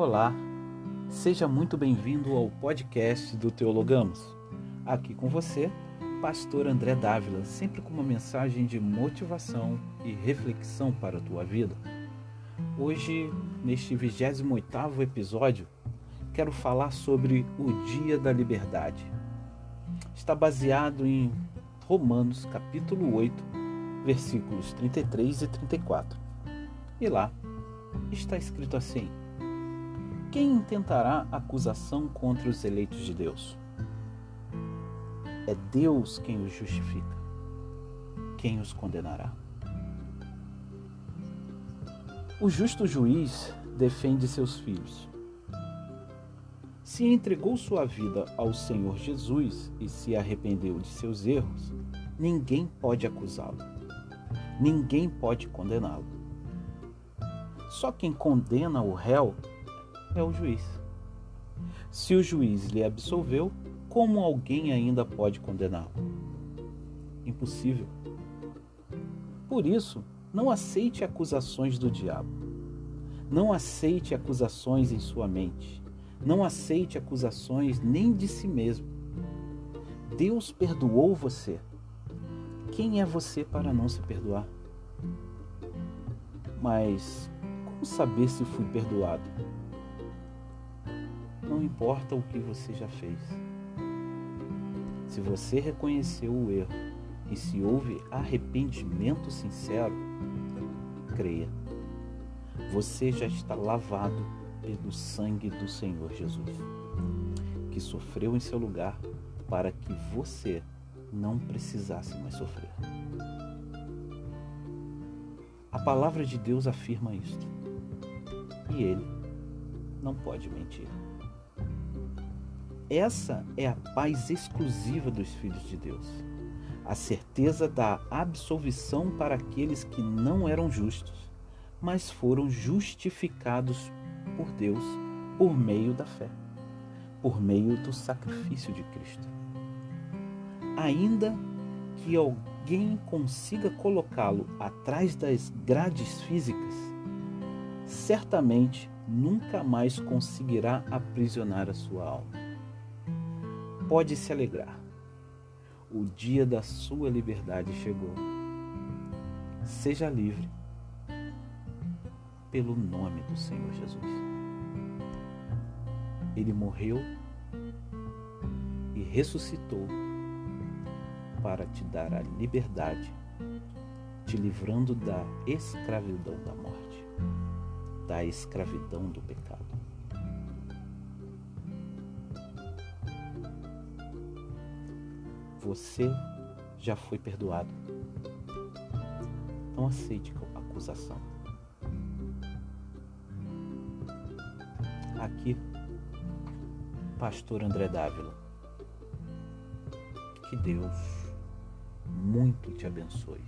Olá, seja muito bem-vindo ao podcast do Teologamos. Aqui com você, Pastor André Dávila, sempre com uma mensagem de motivação e reflexão para a tua vida. Hoje, neste 28º episódio, quero falar sobre o Dia da Liberdade. Está baseado em Romanos capítulo 8, versículos 33 e 34. E lá está escrito assim: quem intentará acusação contra os eleitos de Deus? É Deus quem os justifica. Quem os condenará? O justo juiz defende seus filhos. Se entregou sua vida ao Senhor Jesus e se arrependeu de seus erros, ninguém pode acusá-lo. Ninguém pode condená-lo. Só quem condena o réu é o juiz. Se o juiz lhe absolveu, como alguém ainda pode condená-lo? Impossível. Por isso, não aceite acusações do diabo. Não aceite acusações em sua mente. Não aceite acusações nem de si mesmo. Deus perdoou você. Quem é você para não se perdoar? Mas como saber se fui perdoado? Não importa o que você já fez. Se você reconheceu o erro e se houve arrependimento sincero, creia. Você já está lavado pelo sangue do Senhor Jesus, que sofreu em seu lugar para que você não precisasse mais sofrer. A palavra de Deus afirma isto. E ele não pode mentir. Essa é a paz exclusiva dos filhos de Deus. A certeza da absolvição para aqueles que não eram justos, mas foram justificados por Deus por meio da fé, por meio do sacrifício de Cristo. Ainda que alguém consiga colocá-lo atrás das grades físicas, certamente nunca mais conseguirá aprisionar a sua alma pode se alegrar. O dia da sua liberdade chegou. Seja livre pelo nome do Senhor Jesus. Ele morreu e ressuscitou para te dar a liberdade, te livrando da escravidão da morte, da escravidão do pecado. Você já foi perdoado. Não aceite a acusação. Aqui, Pastor André Dávila. Que Deus muito te abençoe.